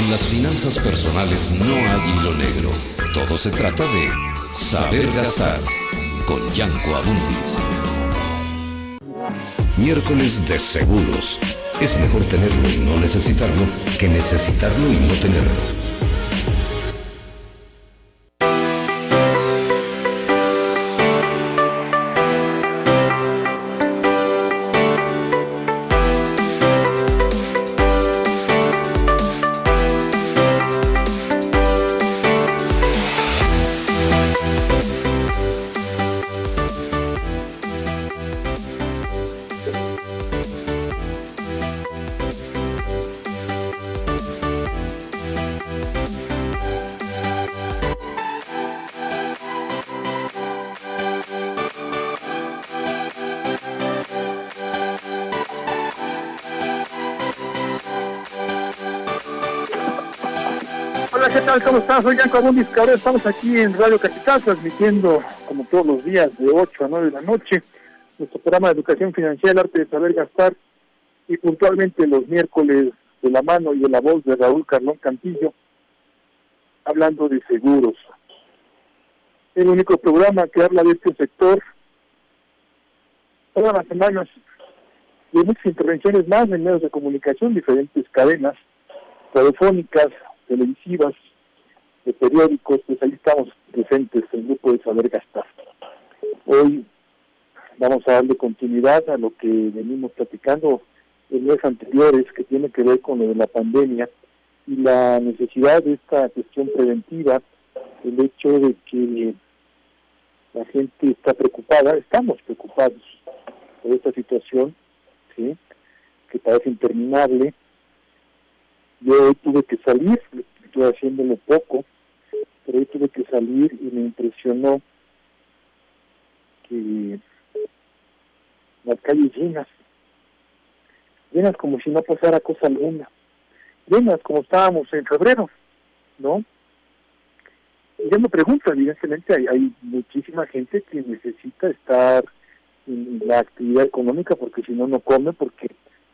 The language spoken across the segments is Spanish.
En las finanzas personales no hay hilo negro. Todo se trata de saber gastar con Yanko Abundis. Miércoles de seguros. Es mejor tenerlo y no necesitarlo que necesitarlo y no tenerlo. Soy Yanko Abundis Cabrera. Estamos aquí en Radio Capital transmitiendo, como todos los días, de 8 a 9 de la noche, nuestro programa de educación financiera, el arte de saber gastar, y puntualmente los miércoles de la mano y de la voz de Raúl Carlón Cantillo, hablando de seguros. El único programa que habla de este sector todas las semanas y muchas intervenciones más en medios de comunicación, diferentes cadenas telefónicas, televisivas, de periódicos, pues ahí estamos presentes en el grupo de Saber Gastar. Hoy vamos a darle continuidad a lo que venimos platicando en meses anteriores, que tiene que ver con lo de la pandemia y la necesidad de esta cuestión preventiva, el hecho de que la gente está preocupada, estamos preocupados por esta situación, ¿sí? que parece interminable, yo tuve que salir, estoy haciéndolo poco, pero hoy tuve que salir y me impresionó que las calles llenas, llenas como si no pasara cosa alguna, llenas como estábamos en febrero, ¿no? Y yo me pregunto, evidentemente hay, hay muchísima gente que necesita estar en la actividad económica porque si no, no come, porque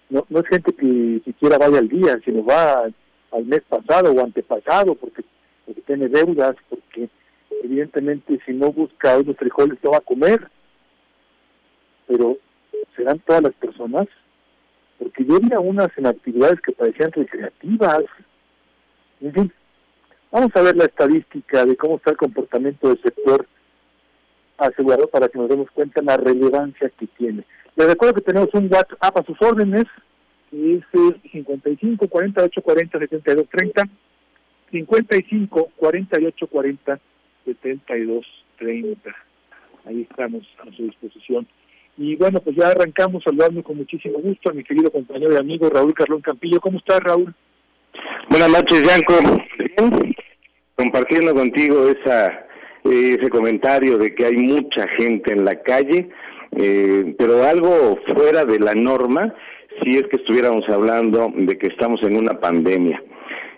no, no es gente que siquiera vaya al día, sino va al mes pasado o antepasado porque, tiene deudas, porque evidentemente si no busca unos frijoles no va a comer. Pero serán todas las personas, porque yo vi a unas en actividades que parecían recreativas. En fin, vamos a ver la estadística de cómo está el comportamiento del sector asegurado para que nos demos cuenta de la relevancia que tiene. Les recuerdo que tenemos un WhatsApp a sus órdenes, es el 55 48 40 72 30, 55 48 40 72 30. Ahí estamos a su disposición. Y bueno, pues ya arrancamos saludando con muchísimo gusto a mi querido compañero y amigo Raúl Carlón Campillo. ¿Cómo estás, Raúl? Buenas noches, Yanko. Compartiendo contigo esa ese comentario de que hay mucha gente en la calle eh, pero algo fuera de la norma si es que estuviéramos hablando de que estamos en una pandemia.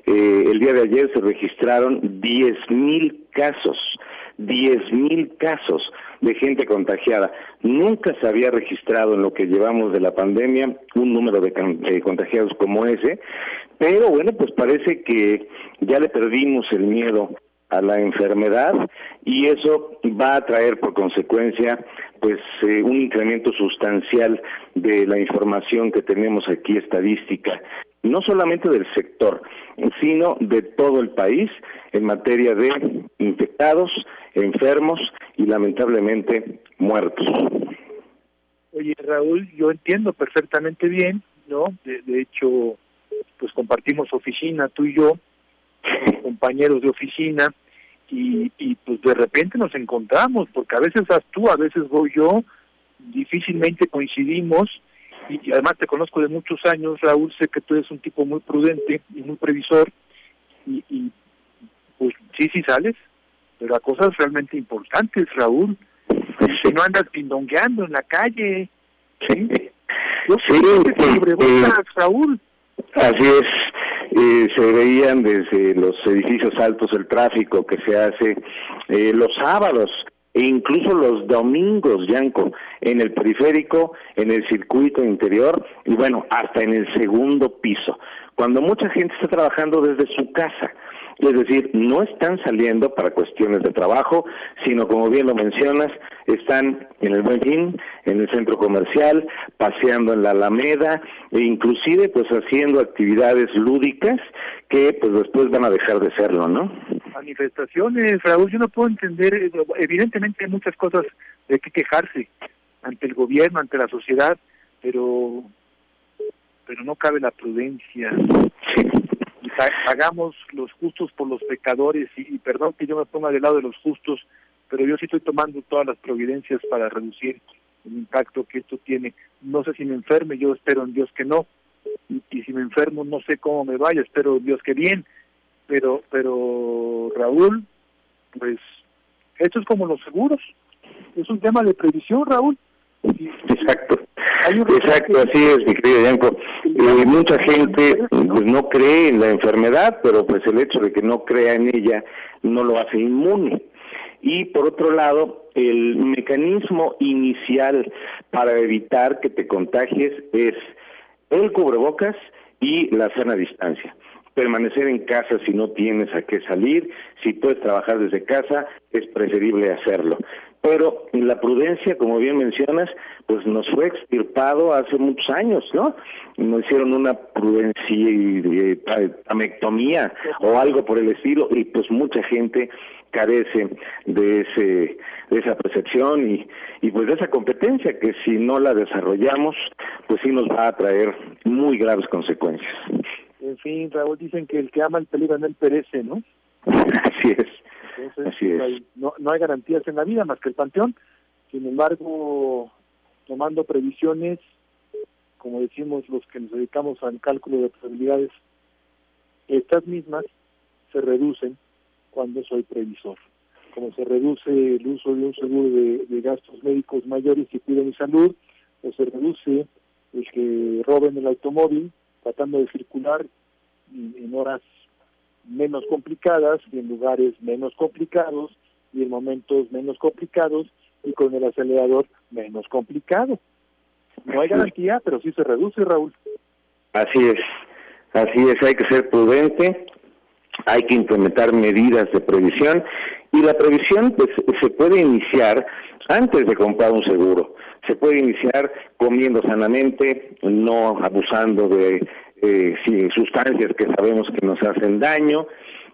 Eh, el día de ayer se registraron 10.000 casos, 10.000 casos de gente contagiada. Nunca se había registrado en lo que llevamos de la pandemia un número de, de contagiados como ese, pero bueno, pues parece que ya le perdimos el miedo a la enfermedad y eso va a traer por consecuencia pues eh, un incremento sustancial de la información que tenemos aquí estadística no solamente del sector, sino de todo el país en materia de infectados, enfermos y lamentablemente muertos. Oye, Raúl, yo entiendo perfectamente bien, ¿no? De, hecho, pues compartimos oficina, tú y yo, compañeros de oficina, y, y pues de repente nos encontramos, porque a veces vas tú, a veces voy yo, difícilmente coincidimos, y además te conozco de muchos años, Raúl, sé que tú eres un tipo muy prudente y muy previsor, y, y pues sí, sí sales, pero a cosas realmente importantes, Raúl. Que no andas pindongueando en la calle. Sí, sí Raúl. Así es. Eh, se veían desde los edificios altos el tráfico que se hace eh, los sábados e incluso los domingos, Yanko, en el periférico, en el circuito interior y bueno, hasta en el segundo piso, cuando mucha gente está trabajando desde su casa. Es decir, no están saliendo para cuestiones de trabajo, sino como bien lo mencionas, están en el Buen Fin, en el centro comercial, paseando en la Alameda e inclusive pues haciendo actividades lúdicas que pues después van a dejar de serlo, ¿no? Manifestaciones, Raúl, yo no puedo entender, evidentemente hay muchas cosas de que quejarse ante el gobierno, ante la sociedad, pero pero no cabe la prudencia. Sí hagamos los justos por los pecadores y, perdón que yo me ponga del lado de los justos, pero yo sí estoy tomando todas las providencias para reducir el impacto que esto tiene. No sé si me enferme, yo espero en Dios que no. Y, si me enfermo, no sé cómo me vaya, espero en Dios que bien. Pero, pero Raúl, pues esto es como los seguros. Es un tema de previsión, Raúl. Exacto. Exacto, así es, mi querido Yanko. Eh, mucha gente pues, no cree en la enfermedad, pero pues el hecho de que no crea en ella no lo hace inmune. Y por otro lado, el mecanismo inicial para evitar que te contagies es el cubrebocas y la sana distancia permanecer en casa si no tienes a qué salir, si puedes trabajar desde casa, es preferible hacerlo pero la prudencia, como bien mencionas, pues nos fue extirpado hace muchos años, ¿no? Nos hicieron una prudencia y amectomía o algo por el estilo y pues mucha gente carece de ese de esa percepción y, y pues de esa competencia que si no la desarrollamos pues sí nos va a traer muy graves consecuencias. En fin, Raúl, dicen que el que ama el peligro él perece, ¿no? Así es. Entonces, no, no hay garantías en la vida más que el panteón. Sin embargo, tomando previsiones, como decimos los que nos dedicamos al cálculo de probabilidades, estas mismas se reducen cuando soy previsor. Como se reduce el uso de un seguro de, gastos médicos mayores que cuida mi salud, o se reduce el que roben el automóvil tratando de circular en horas menos complicadas y en lugares menos complicados y en momentos menos complicados y con el acelerador menos complicado. No hay garantía, pero sí se reduce, Raúl. Así es, así es, hay que ser prudente, hay que implementar medidas de previsión y la previsión pues, se puede iniciar antes de comprar un seguro. Se puede iniciar comiendo sanamente, no abusando de eh, sustancias que sabemos que nos hacen daño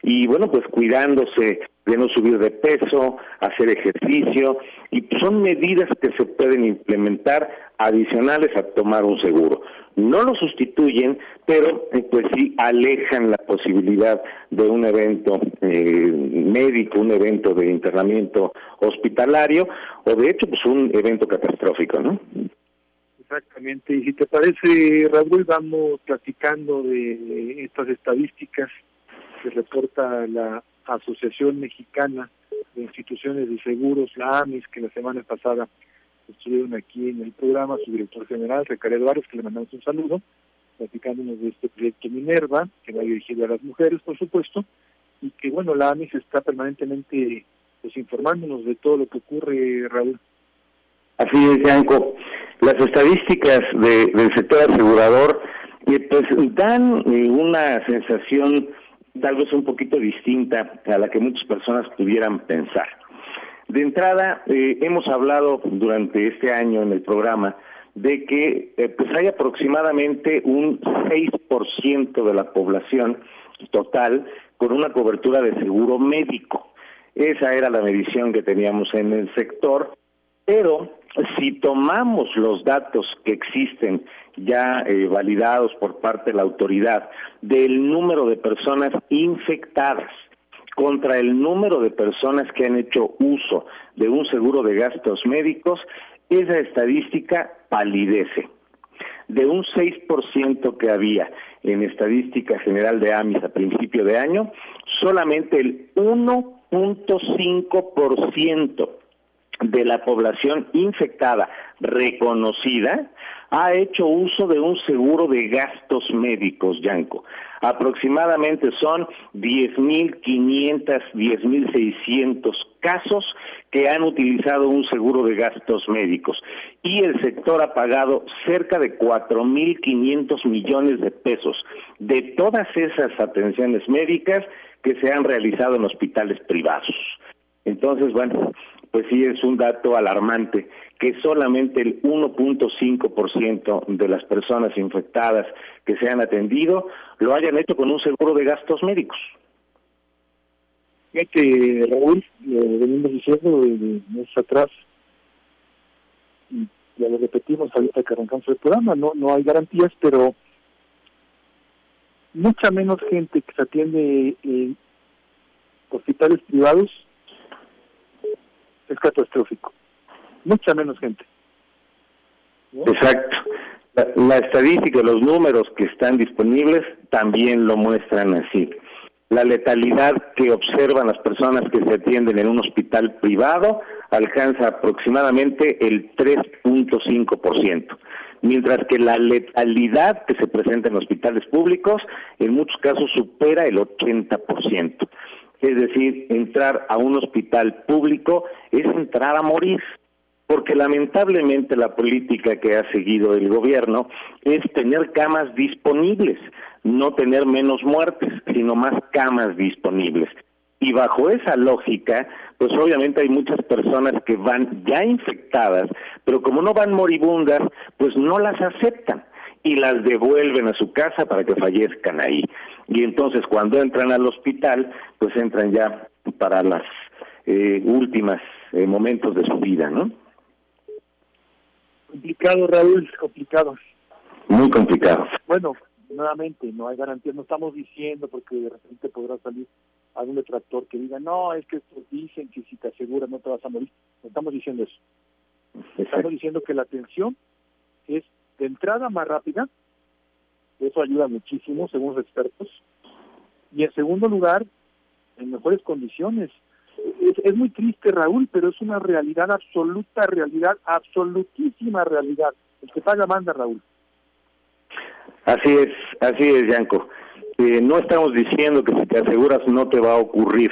y bueno, pues cuidándose de no subir de peso, hacer ejercicio y son medidas que se pueden implementar adicionales a tomar un seguro. No lo sustituyen, pero pues sí alejan la posibilidad de un evento eh, médico, un evento de internamiento hospitalario o de hecho pues un evento catastrófico, ¿no? Exactamente, y si te parece, Raúl, vamos platicando de estas estadísticas que reporta la Asociación Mexicana de Instituciones de Seguros, la AMIS, que la semana pasada estuvieron aquí en el programa, su director general, Ricardo Álvarez, que le mandamos un saludo, platicándonos de este proyecto Minerva, que va dirigido a las mujeres, por supuesto, y que, bueno, la AMIS está permanentemente pues informándonos de todo lo que ocurre, Raúl. Así es, Yanko. Las estadísticas del sector asegurador eh, pues dan eh, una sensación tal vez un poquito distinta a la que muchas personas pudieran pensar. De entrada, eh, hemos hablado durante este año en el programa de que eh, pues hay aproximadamente un 6% de la población total con una cobertura de seguro médico. Esa era la medición que teníamos en el sector, pero si tomamos los datos que existen ya eh, validados por parte de la autoridad del número de personas infectadas contra el número de personas que han hecho uso de un seguro de gastos médicos, esa estadística palidece. De un 6% que había en estadística general de AMIS a principio de año, solamente el 1.5% de la población infectada reconocida ha hecho uso de un seguro de gastos médicos, Yanko. Aproximadamente son 10.500, 10.600 casos que han utilizado un seguro de gastos médicos y el sector ha pagado cerca de 4.500 millones de pesos de todas esas atenciones médicas que se han realizado en hospitales privados. Entonces, bueno, pues sí es un dato alarmante que solamente el 1.5% de las personas infectadas que se han atendido lo hayan hecho con un seguro de gastos médicos. Fíjate, Raúl, venimos diciendo de meses atrás, y ya lo repetimos ahorita que arrancamos el programa, no, no hay garantías, pero mucha menos gente que se atiende en hospitales privados es catastrófico. Mucha menos gente. Exacto. La, estadística, los números que están disponibles también lo muestran así. La letalidad que observan las personas que se atienden en un hospital privado alcanza aproximadamente el 3.5%, mientras que la letalidad que se presenta en hospitales públicos en muchos casos supera el 80% es decir, entrar a un hospital público es entrar a morir, porque lamentablemente la política que ha seguido el gobierno es tener camas disponibles, no tener menos muertes, sino más camas disponibles. Y bajo esa lógica, pues obviamente hay muchas personas que van ya infectadas, pero como no van moribundas, pues no las aceptan y las devuelven a su casa para que fallezcan ahí. Y entonces cuando entran al hospital, pues entran ya para las eh, últimas eh, momentos de su vida, ¿no? Complicado, Raúl, complicado. Muy complicado. Bueno, nuevamente, no hay garantía, no estamos diciendo porque de repente podrá salir algún detractor que diga, no, es que estos dicen que si te aseguras no te vas a morir. No estamos diciendo eso. Estamos diciendo que la atención es de entrada más rápida, eso ayuda muchísimo según los expertos, y en segundo lugar, en mejores condiciones. Es, muy triste, Raúl, pero es una realidad absoluta, realidad, absolutísima realidad. El que paga manda, Raúl. Así es, así es, Yanko. Eh, no estamos diciendo que si te aseguras no te va a ocurrir.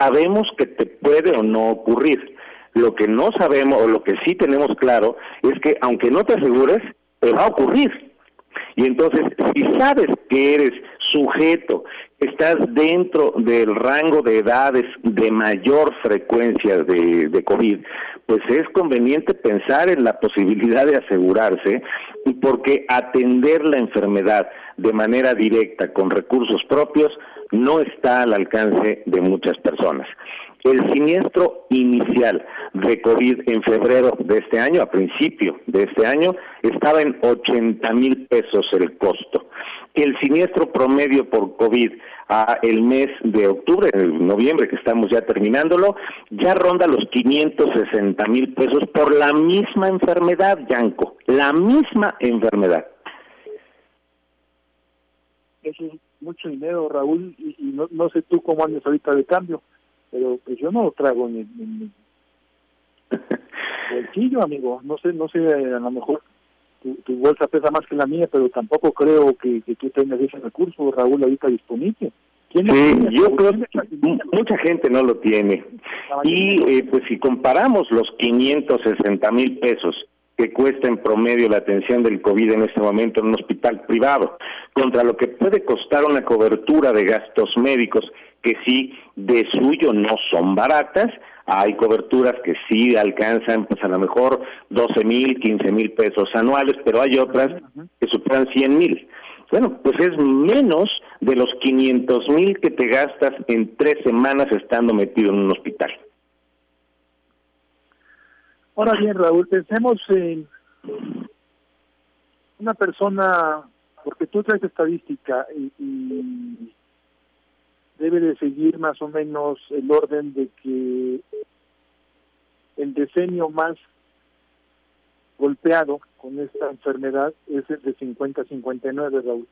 Sabemos que te puede o no ocurrir. Lo que no sabemos o lo que sí tenemos claro es que aunque no te asegures, te va a ocurrir. Y entonces, si sabes que eres sujeto, estás dentro del rango de edades de mayor frecuencia de, COVID, pues es conveniente pensar en la posibilidad de asegurarse, porque atender la enfermedad de manera directa con recursos propios no está al alcance de muchas personas. El siniestro inicial de COVID en febrero de este año, a principio de este año, estaba en 80 mil pesos el costo. El siniestro promedio por COVID a el mes de octubre, en noviembre que estamos ya terminándolo, ya ronda los 560 mil pesos por la misma enfermedad, Yanko, la misma enfermedad. Eso es mucho dinero, Raúl, y, no, no sé tú cómo andas ahorita de cambio pero pues yo no lo trago en, el bolsillo, amigo. No sé, no sé, a lo mejor tu, bolsa pesa más que la mía, pero tampoco creo que, que tú tengas ese recurso, Raúl, ahorita disponible. sí, yo creo que mucha gente no lo tiene. Y eh, pues si comparamos los 560 mil pesos que cuesta en promedio la atención del COVID en este momento en un hospital privado, contra lo que puede costar una cobertura de gastos médicos que sí de suyo no son baratas, Hay coberturas que sí alcanzan, pues a lo mejor 12 mil, 15 mil pesos anuales, pero hay otras que superan 100 mil. Bueno, pues es menos de los 500 mil que te gastas en tres semanas estando metido en un hospital. Ahora bien, Raúl, pensemos en una persona, porque tú traes estadística y, debe de seguir más o menos el orden de que el decenio más golpeado con esta enfermedad es el de 50 59, Raúl.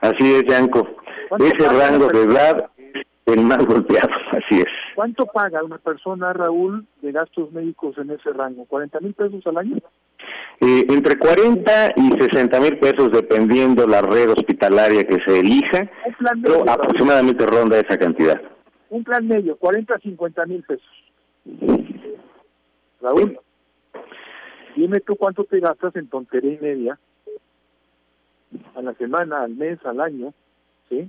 Así es, Yanko. Ese rango de edad es el más golpeado, así es. ¿Cuánto paga una persona, Raúl, de gastos médicos en ese rango? ¿40 mil pesos al año? Eh, entre 40 y 60 mil pesos, dependiendo la red hospitalaria que se elija, pero aproximadamente ronda esa cantidad. Un plan medio, 40 a 50 mil pesos. Raúl, dime tú cuánto te gastas en tontería y media a la semana, al mes, al año, ¿sí?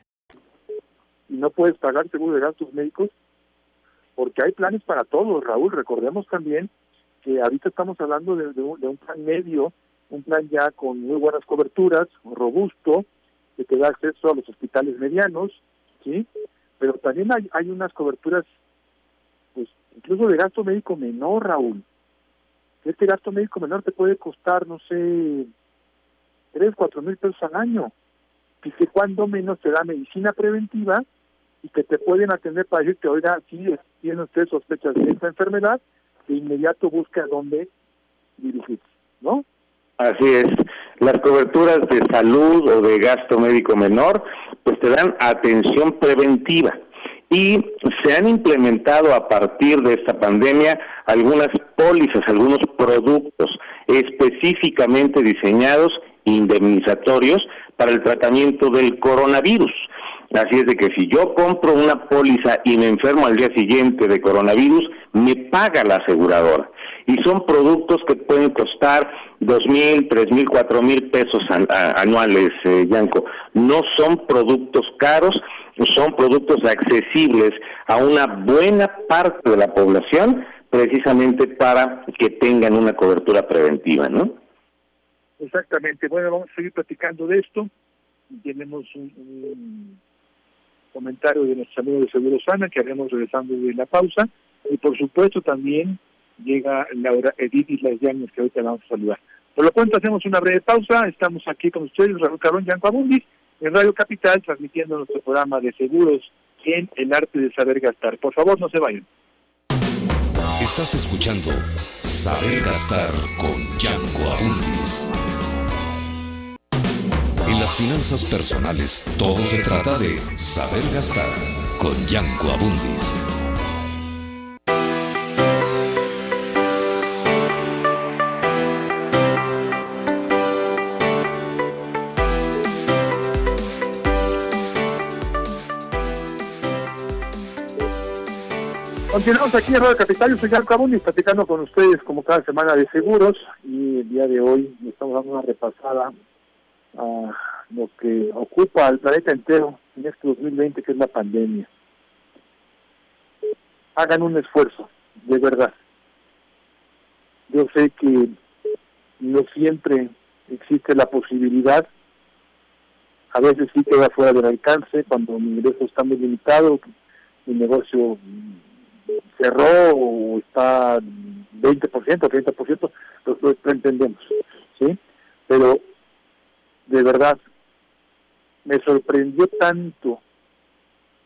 Y no puedes pagar seguro de gastos médicos, porque hay planes para todos, Raúl. Recordemos también que ahorita estamos hablando de, un, plan medio, un plan ya con muy buenas coberturas, robusto, que te da acceso a los hospitales medianos, ¿sí? Pero también hay, hay unas coberturas, pues incluso de gasto médico menor, Raúl. Este gasto médico menor te puede costar, no sé, tres, cuatro mil pesos al año. Y que cuando menos te da medicina preventiva y que te pueden atender para decirte, oiga, si tiene usted sospechas de esta enfermedad, de inmediato busca dónde dirigirse, ¿no? Así es. Las coberturas de salud o de gasto médico menor, pues te dan atención preventiva. Y se han implementado a partir de esta pandemia algunas pólizas, algunos productos específicamente diseñados indemnizatorios para el tratamiento del coronavirus. Así es de que si yo compro una póliza y me enfermo al día siguiente de coronavirus, me paga la aseguradora. Y son productos que pueden costar dos mil, tres mil, cuatro mil pesos anuales, eh, Yanko. No son productos caros, son productos accesibles a una buena parte de la población, precisamente para que tengan una cobertura preventiva, ¿no? Exactamente. Bueno, vamos a seguir platicando de esto. Tenemos un comentario de nuestros amigos de Seguro Sana que haremos regresando de la pausa. Y por supuesto también llega Laura Edith y las llamas que ahorita vamos a saludar. Por lo tanto, hacemos una breve pausa. Estamos aquí con ustedes, Raúl Carón Yanco Abundis, en Radio Capital, transmitiendo nuestro programa de seguros en el arte de saber gastar. Por favor, no se vayan. Estás escuchando Saber Gastar con Yanko Abundis finanzas personales todo se trata de saber gastar con Yanko Abundis. Continuamos aquí en Radio Capital, yo soy Yanko Abundis, platicando con ustedes como cada semana de seguros y el día de hoy estamos dando una repasada a lo que ocupa al planeta entero en este 2020, que es la pandemia. Hagan un esfuerzo, de verdad. Yo sé que no siempre existe la posibilidad, a veces sí queda fuera del alcance cuando mi ingreso está muy limitado, mi negocio cerró o está 20%, 30%, lo, lo, entendemos, ¿sí? Pero de verdad, me sorprendió tanto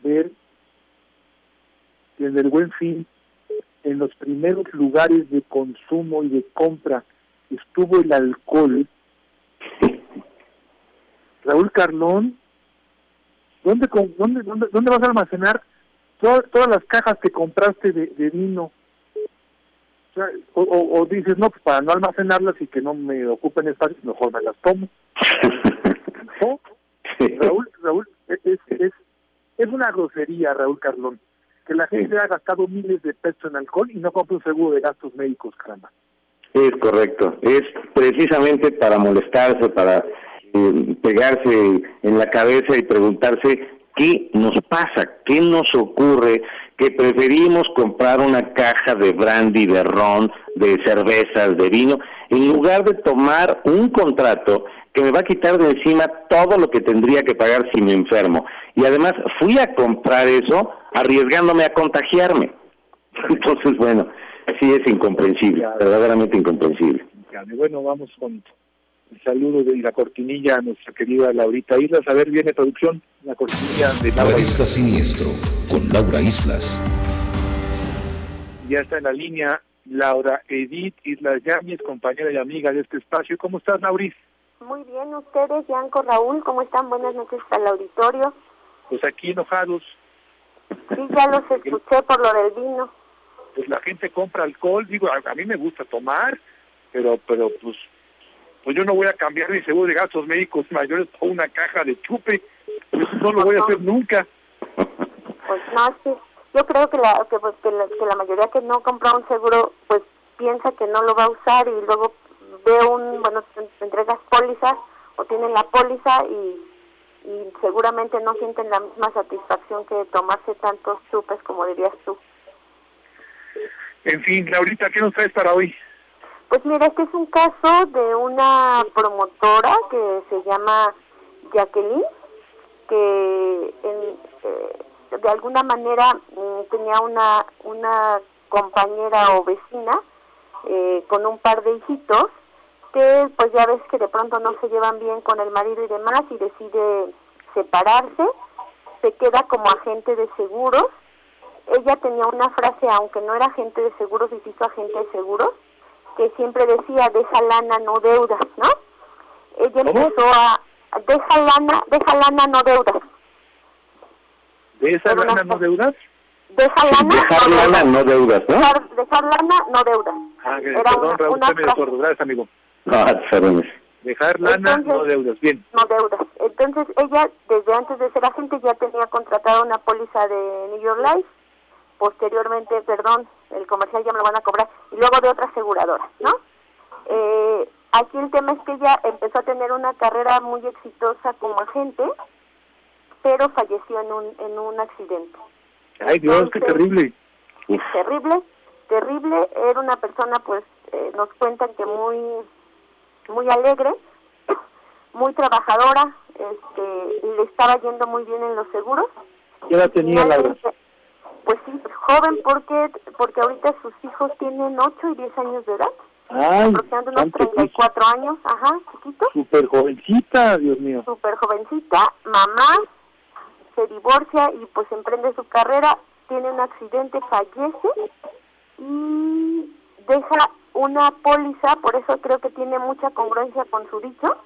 ver que en el buen fin, en los primeros lugares de consumo y de compra, estuvo el alcohol. Raúl Carlón, ¿dónde, dónde, dónde, dónde vas a almacenar todas, todas las cajas que compraste de, de vino? O, o, o, dices, no, pues para no almacenarlas y que no me ocupen espacio, mejor me las tomo. ¿No? Raúl, Raúl, es, es, es una grosería, Raúl Carlón, que la gente ha gastado miles de pesos en alcohol y no compra un seguro de gastos médicos, caramba. Es correcto, es precisamente para molestarse, para eh, pegarse en la cabeza y preguntarse qué nos pasa, qué nos ocurre, que preferimos comprar una caja de brandy, de ron, de cervezas, de vino, en lugar de tomar un contrato que me va a quitar de encima todo lo que tendría que pagar si me enfermo. Y además fui a comprar eso arriesgándome a contagiarme. Entonces, bueno, sí es incomprensible, verdaderamente incomprensible. Bueno, vamos con el saludo de la cortinilla a nuestra querida Laurita Islas. A ver, viene producción, la cortinilla de Laura Islas. Siniestro, con Laura Islas. Ya está en la línea Laura Edith Islas Yáñez, compañera y amiga de este espacio. ¿Cómo estás, Lauris? Muy bien, ustedes, Yanko, Raúl, ¿cómo están? Buenas noches para el auditorio. Pues aquí enojados. Sí, ya los escuché por lo del vino. Pues la gente compra alcohol, digo, a, a mí me gusta tomar, pero pero pues pues yo no voy a cambiar mi seguro de gastos médicos mayores por una caja de chupe. Eso no lo voy a hacer nunca. Pues no, sí. Yo creo que la, que, pues, que, la, que la mayoría que no compra un seguro, pues piensa que no lo va a usar y luego ve un, bueno, te entregas pólizas o tienen la póliza y, y seguramente no sienten la misma satisfacción que tomarse tantos chupes como dirías tú. En fin, Laurita, ¿qué nos traes para hoy? Pues mira, este es un caso de una promotora que se llama Jacqueline, que en, eh, de alguna manera mm, tenía una, una compañera o vecina eh, con un par de hijitos que pues ya ves que de pronto no se llevan bien con el marido y demás y decide separarse, se queda como agente de seguros. Ella tenía una frase, aunque no era agente de seguros y se hizo agente de seguros, que siempre decía, deja lana, no deudas, ¿no? Ella ¿Cómo? empezó a, deja lana, deja lana, no deudas. ¿De esa Pero lana no- no deudas? Deja lana, Dejar no lana, deudas. no deudas, ¿no? Dejar, dejar lana, no deudas. Ah, que- perdón, una- Raúl, frase. sordo. Gracias, amigo. No, perdón. Dejar lana, Entonces- no deudas. Bien. no deudas. Entonces ella, desde antes de ser agente, ya tenía contratada una póliza de New York Life, posteriormente, perdón, el comercial ya me lo van a cobrar, y luego de otra aseguradora, ¿no? Eh, aquí el tema es que ella empezó a tener una carrera muy exitosa como agente, pero falleció en un, en un accidente. Ay, Dios, qué Entonces- terrible. terrible, terrible. Era una persona, pues, eh, nos cuentan que muy, muy alegre, muy trabajadora, este, y le estaba yendo muy bien en los seguros. Ya la tenía Laura. Pues sí, joven porque porque ahorita sus hijos tienen 8 y 10 años de edad, Ay, aproximadamente unos santo Cristo. 34 años, ajá, chiquito, Súper jovencita, Dios mío. súper jovencita, mamá, se divorcia y pues emprende su carrera, tiene un accidente, fallece y deja una póliza, por eso creo que tiene mucha congruencia con su dicho,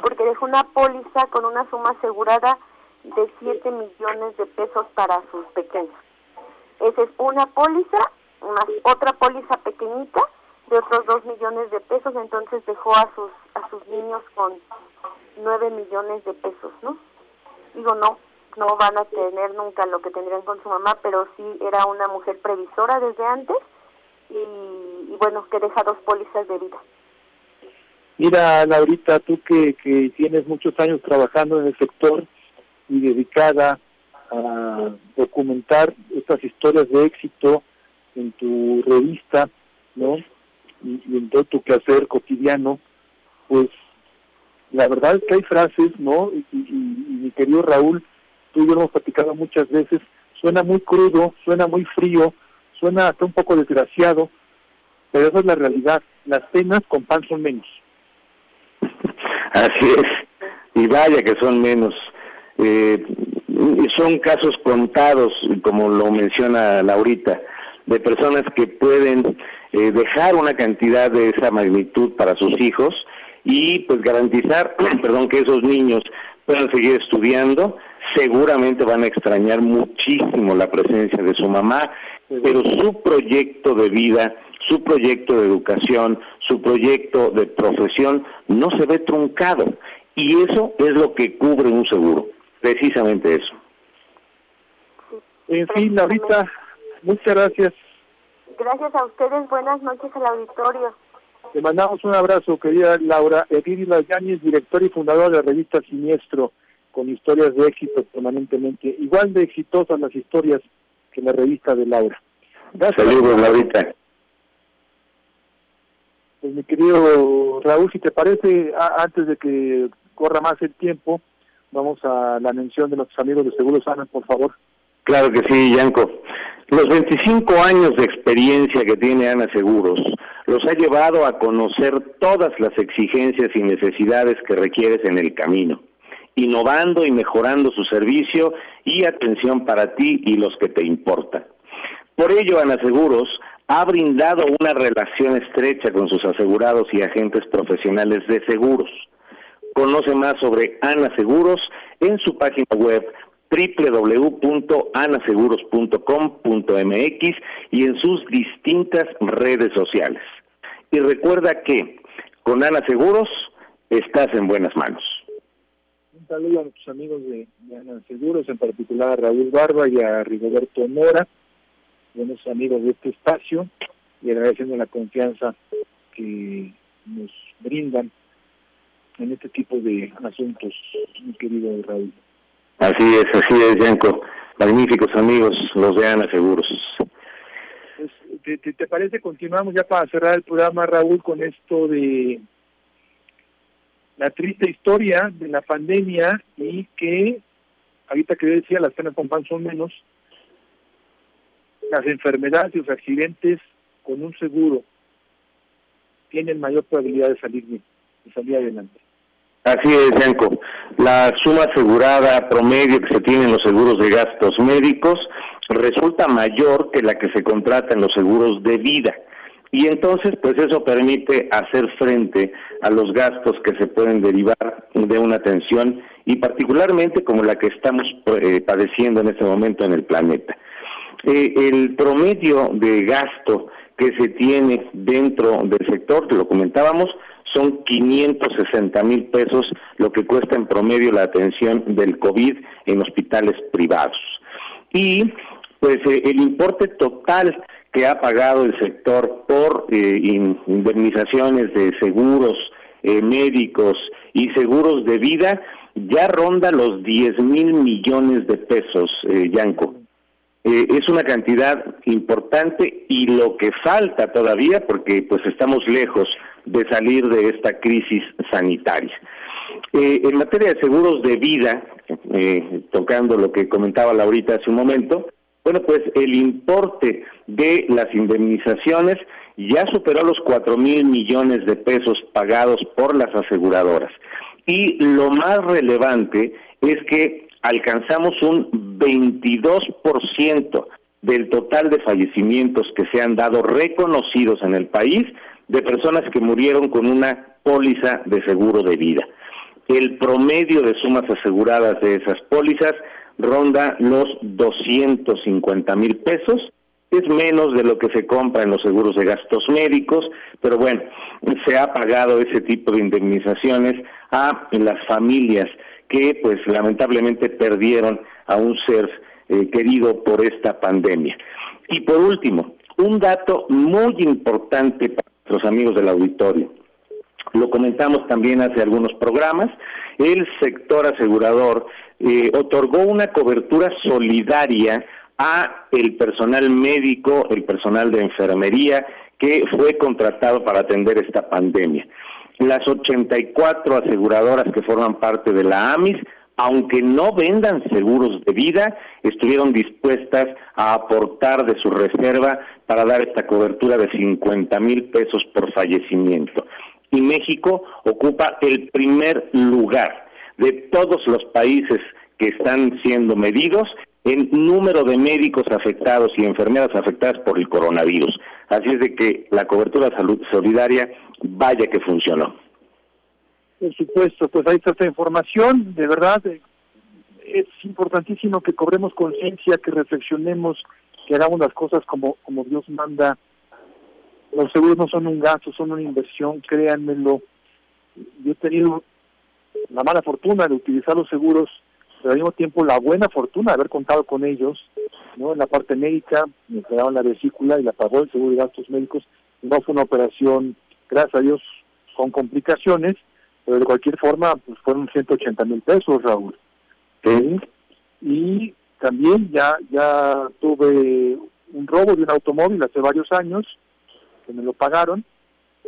porque dejó una póliza con una suma asegurada de 7 millones de pesos para sus pequeños. Esa es una póliza, más otra póliza pequeñita de otros 2 millones de pesos, entonces dejó a sus a sus niños con 9 millones de pesos, ¿no? Digo, no, no van a tener nunca lo que tendrían con su mamá, pero sí era una mujer previsora desde antes y, y bueno, que deja dos pólizas de vida. Mira, Laurita, tú que, que tienes muchos años trabajando en el sector y dedicada a documentar estas historias de éxito en tu revista, ¿no? Y, en todo tu quehacer cotidiano, pues la verdad que hay frases, ¿no? Y, y- mi querido Raúl, tú y yo hemos platicado muchas veces, suena muy crudo, suena muy frío, suena hasta un poco desgraciado, pero esa es la realidad. Las penas con pan son menos. Así es, y vaya que son menos. Eh, son casos contados, como lo menciona Laurita, de personas que pueden eh, dejar una cantidad de esa magnitud para sus hijos y pues garantizar, perdón, que esos niños puedan seguir estudiando. Seguramente van a extrañar muchísimo la presencia de su mamá, pero su proyecto de vida, su proyecto de educación, su proyecto de profesión no se ve truncado. Y eso es lo que cubre un seguro, precisamente eso. En fin, ahorita, muchas gracias. Gracias a ustedes, buenas noches al auditorio. Le mandamos un abrazo, querida Laura Edírila Yáñez, directora y fundadora de la revista Siniestro, con historias de éxito permanentemente. Igual de exitosas las historias que la revista de Laura. Gracias. Saludos, Laurita. Pues mi querido Raúl, si te parece, antes de que corra más el tiempo, vamos a la mención de nuestros amigos de Seguros Sana, por favor. Claro que sí, Yanko. Los 25 años de experiencia que tiene Ana Seguros los ha llevado a conocer todas las exigencias y necesidades que requieres en el camino, innovando y mejorando su servicio y atención para ti y los que te importan. Por ello, Ana Seguros ha brindado una relación estrecha con sus asegurados y agentes profesionales de seguros. Conoce más sobre Ana Seguros en su página web www.anaseguros.com.mx y en sus distintas redes sociales. Y recuerda que con Ana Seguros estás en buenas manos. Un saludo a nuestros amigos de, Ana Seguros, en particular a Raúl Barba y a Rigoberto Mora, buenos amigos de este espacio, y agradeciendo la confianza que nos brindan en este tipo de asuntos, mi querido Raúl. Así es, así es, Yanko. Magníficos amigos, los de Ana Seguros. Pues, ¿te, te, parece? Continuamos ya para cerrar el programa, Raúl, con esto de la triste historia de la pandemia y que, ahorita que decía, las penas con pan son menos, las enfermedades y los accidentes con un seguro tienen mayor probabilidad de salir bien, de salir adelante. Así es, Yanko. La suma asegurada promedio que se tiene en los seguros de gastos médicos resulta mayor que la que se contrata en los seguros de vida. Y entonces, pues eso permite hacer frente a los gastos que se pueden derivar de una atención y particularmente como la que estamos eh, padeciendo en este momento en el planeta. Eh, el promedio de gasto que se tiene dentro del sector, que lo comentábamos, son 560 mil pesos lo que cuesta en promedio la atención del COVID en hospitales privados. Y pues eh, el importe total que ha pagado el sector por eh, indemnizaciones de seguros eh, médicos y seguros de vida ya ronda los 10 mil millones de pesos, Yanko. Es una cantidad importante y lo que falta todavía, porque pues estamos lejos de salir de esta crisis sanitaria. Eh, en materia de seguros de vida, eh, tocando lo que comentaba Laurita hace un momento, bueno, pues el importe de las indemnizaciones ya superó los cuatro mil millones de pesos pagados por las aseguradoras. Y lo más relevante es que alcanzamos un 22% del total de fallecimientos que se han dado reconocidos en el país de personas que murieron con una póliza de seguro de vida. El promedio de sumas aseguradas de esas pólizas ronda los 250 mil pesos, es menos de lo que se compra en los seguros de gastos médicos, pero bueno, se ha pagado ese tipo de indemnizaciones a las familias que pues lamentablemente perdieron a un ser eh, querido por esta pandemia. Y por último, un dato muy importante para los amigos del auditorio. Lo comentamos también hace algunos programas. El sector asegurador eh, otorgó una cobertura solidaria a el personal médico, el personal de enfermería que fue contratado para atender esta pandemia. Las 84 aseguradoras que forman parte de la AMIS aunque no vendan seguros de vida, estuvieron dispuestas a aportar de su reserva para dar esta cobertura de 50 mil pesos por fallecimiento. Y México ocupa el primer lugar de todos los países que están siendo medidos en número de médicos afectados y enfermeras afectadas por el coronavirus. Así es de que la cobertura salud solidaria vaya que funcionó. Por supuesto, pues ahí está esta información, de verdad eh, es importantísimo que cobremos conciencia, que reflexionemos, que hagamos las cosas como, como Dios manda. Los seguros no son un gasto, son una inversión, créanmelo. Yo he tenido la mala fortuna de utilizar los seguros, pero al mismo tiempo la buena fortuna de haber contado con ellos, ¿no? En la parte médica, me quedaban la vesícula y la pagó el seguro de gastos médicos. No fue una operación, gracias a Dios, con complicaciones, pero de cualquier forma, pues fueron 180 mil pesos, Raúl. Y también ya, ya tuve un robo de un automóvil hace varios años, que me lo pagaron,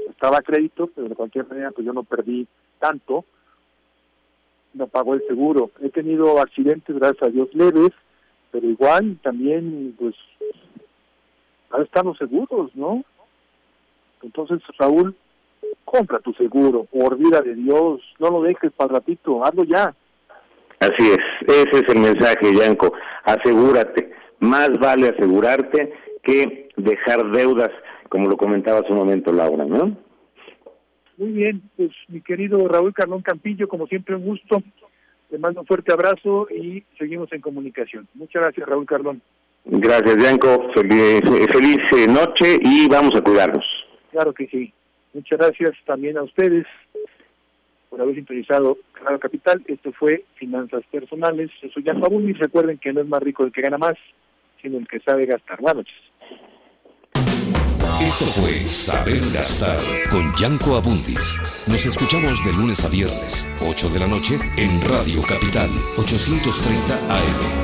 estaba a crédito, pero de cualquier manera pues yo no perdí tanto, no pagó el seguro. He tenido accidentes, gracias a Dios, leves, pero igual también, pues, ahora están los seguros, ¿no? Entonces, Raúl, compra tu seguro, por vida de Dios, no lo dejes para ratito, hazlo ya. Así es, ese es el mensaje, Yanko. Asegúrate, más vale asegurarte que dejar deudas, como lo comentaba hace un momento Laura, ¿no? Muy bien, pues mi querido Raúl Carlón Campillo, como siempre un gusto. Te mando un fuerte abrazo y seguimos en comunicación. Muchas gracias, Raúl Carlón. Gracias, Yanko. Feliz, feliz eh, noche y vamos a cuidarnos. Claro que sí. Muchas gracias también a ustedes por haber sintonizado Canal Capital. Esto fue Finanzas Personales. Yo soy Jan y Recuerden que no es más rico el que gana más, sino el que sabe gastar. Buenas noches. Esto fue Saber Gastar con Yanko Abundis. Nos escuchamos de lunes a viernes, 8 de la noche, en Radio Capital, 830 AM.